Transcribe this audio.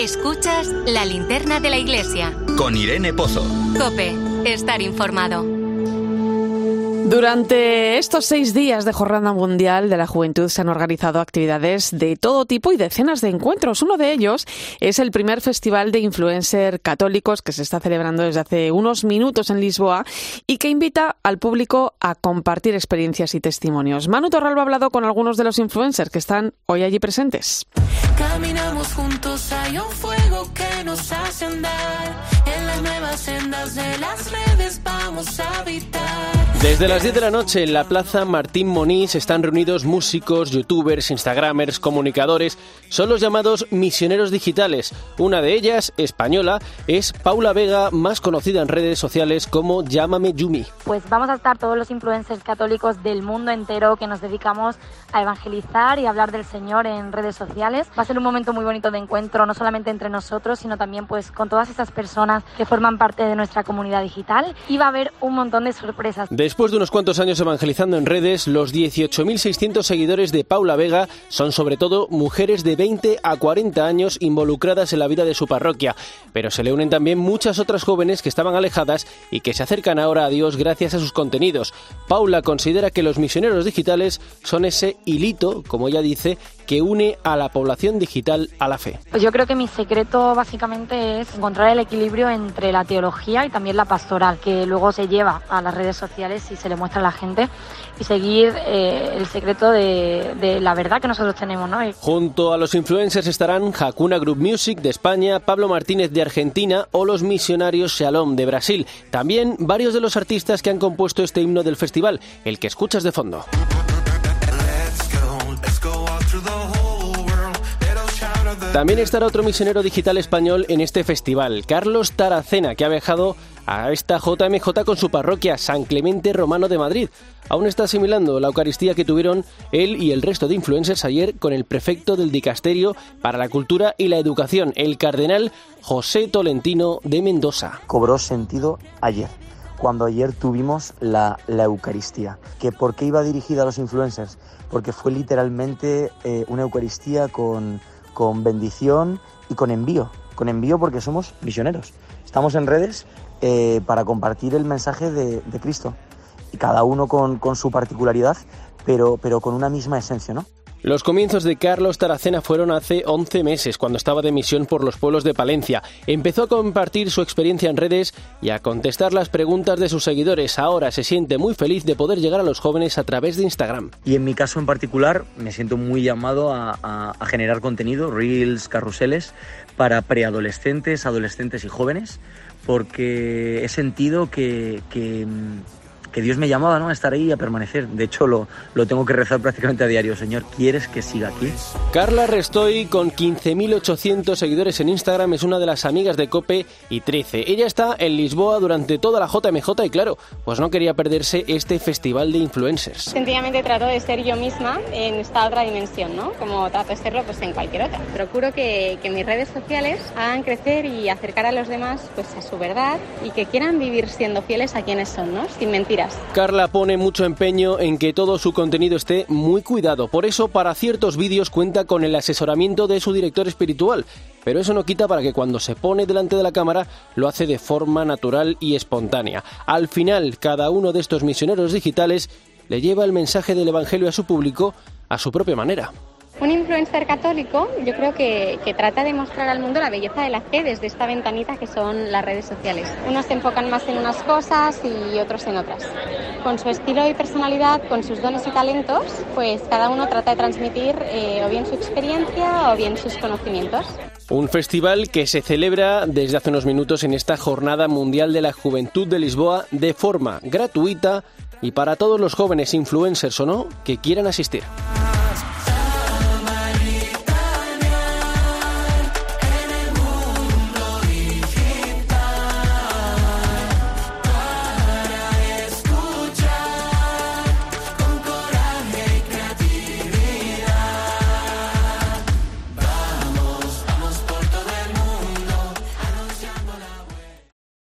Escuchas la linterna de la iglesia. Con Irene Pozo. Cope, estar informado. Durante estos seis días de Jornada Mundial de la Juventud se han organizado actividades de todo tipo y decenas de encuentros. Uno de ellos es el primer festival de influencer católicos que se está celebrando desde hace unos minutos en Lisboa y que invita al público a compartir experiencias y testimonios. Manu Torralba ha hablado con algunos de los influencers que están hoy allí presentes. Caminamos juntos, hay un fuego que nos hace andar. En las nuevas sendas de las redes vamos a habitar. Desde las 10 de la noche en la Plaza Martín Monís están reunidos músicos, youtubers, instagramers, comunicadores. Son los llamados misioneros digitales. Una de ellas, española, es Paula Vega, más conocida en redes sociales como Llámame Yumi. Pues vamos a estar todos los influencers católicos del mundo entero que nos dedicamos a evangelizar y hablar del Señor en redes sociales. Va a ser un momento muy bonito de encuentro, no solamente entre nosotros, sino también pues con todas esas personas que forman parte de nuestra comunidad digital. Y va a haber un montón de sorpresas. Después de unos cuantos años evangelizando en redes, los 18.600 seguidores de Paula Vega son sobre todo mujeres de 20 a 40 años involucradas en la vida de su parroquia, pero se le unen también muchas otras jóvenes que estaban alejadas y que se acercan ahora a Dios gracias a sus contenidos. Paula considera que los misioneros digitales son ese hilito, como ella dice, que une a la población digital a la fe. Pues yo creo que mi secreto básicamente es encontrar el equilibrio entre la teología y también la pastoral, que luego se lleva a las redes sociales y se le muestra a la gente y seguir eh, el secreto de, de, la verdad que nosotros tenemos. ¿no? Junto a los influencers estarán Hakuna Group Music de España, Pablo Martínez de Argentina o los misionarios Shalom de Brasil. También varios de los artistas que han compuesto este himno del festival, el que escuchas de fondo. También estará otro misionero digital español en este festival, Carlos Taracena, que ha viajado a esta JMJ con su parroquia San Clemente Romano de Madrid. Aún está asimilando la Eucaristía que tuvieron él y el resto de influencers ayer con el prefecto del Dicasterio para la Cultura y la Educación, el cardenal José Tolentino de Mendoza. Cobró sentido ayer cuando ayer tuvimos la, la, Eucaristía. ¿Que ¿Por qué iba dirigida a los influencers? Porque fue literalmente eh, una Eucaristía con, con bendición y con envío. Con envío porque somos misioneros. Estamos en redes eh, para compartir el mensaje de, de Cristo. Y cada uno con, con su particularidad, pero, pero con una misma esencia, ¿no? Los comienzos de Carlos Taracena fueron hace 11 meses, cuando estaba de misión por los pueblos de Palencia. Empezó a compartir su experiencia en redes y a contestar las preguntas de sus seguidores. Ahora se siente muy feliz de poder llegar a los jóvenes a través de Instagram. Y en mi caso en particular, me siento muy llamado a, generar contenido, reels, carruseles, para preadolescentes, adolescentes y jóvenes, porque he sentido que, que que Dios me llamaba ¿no? a estar ahí y a permanecer. De hecho, lo, lo tengo que rezar prácticamente a diario. Señor, ¿quieres que siga aquí? Carla Restoy, con 15.800 seguidores en Instagram, es una de las amigas de Cope y 13. Ella está en Lisboa durante toda la JMJ y claro, pues no quería perderse este festival de influencers. Sencillamente trato de ser yo misma en esta otra dimensión, ¿no? Como trato de serlo pues en cualquier otra. Procuro que, que mis redes sociales hagan crecer y acercar a los demás pues a su verdad y que quieran vivir siendo fieles a quienes son, ¿no? Sin Carla pone mucho empeño en que todo su contenido esté muy cuidado. Por eso, para ciertos vídeos cuenta con el asesoramiento de su director espiritual. Pero eso no quita para que cuando se pone delante de la cámara lo hace de forma natural y espontánea. Al final, cada uno de estos misioneros digitales le lleva el mensaje del Evangelio a su público a su propia manera. Un influencer católico yo creo que, que, trata de mostrar al mundo la belleza de la fe desde esta ventanita que son las redes sociales. Unos se enfocan más en unas cosas y otros en otras. Con su estilo y personalidad, con sus dones y talentos, pues cada uno trata de transmitir eh, o bien su experiencia o bien sus conocimientos. Un festival que se celebra desde hace unos minutos en esta Jornada Mundial de la Juventud de Lisboa de forma gratuita y para todos los jóvenes influencers o no que quieran asistir.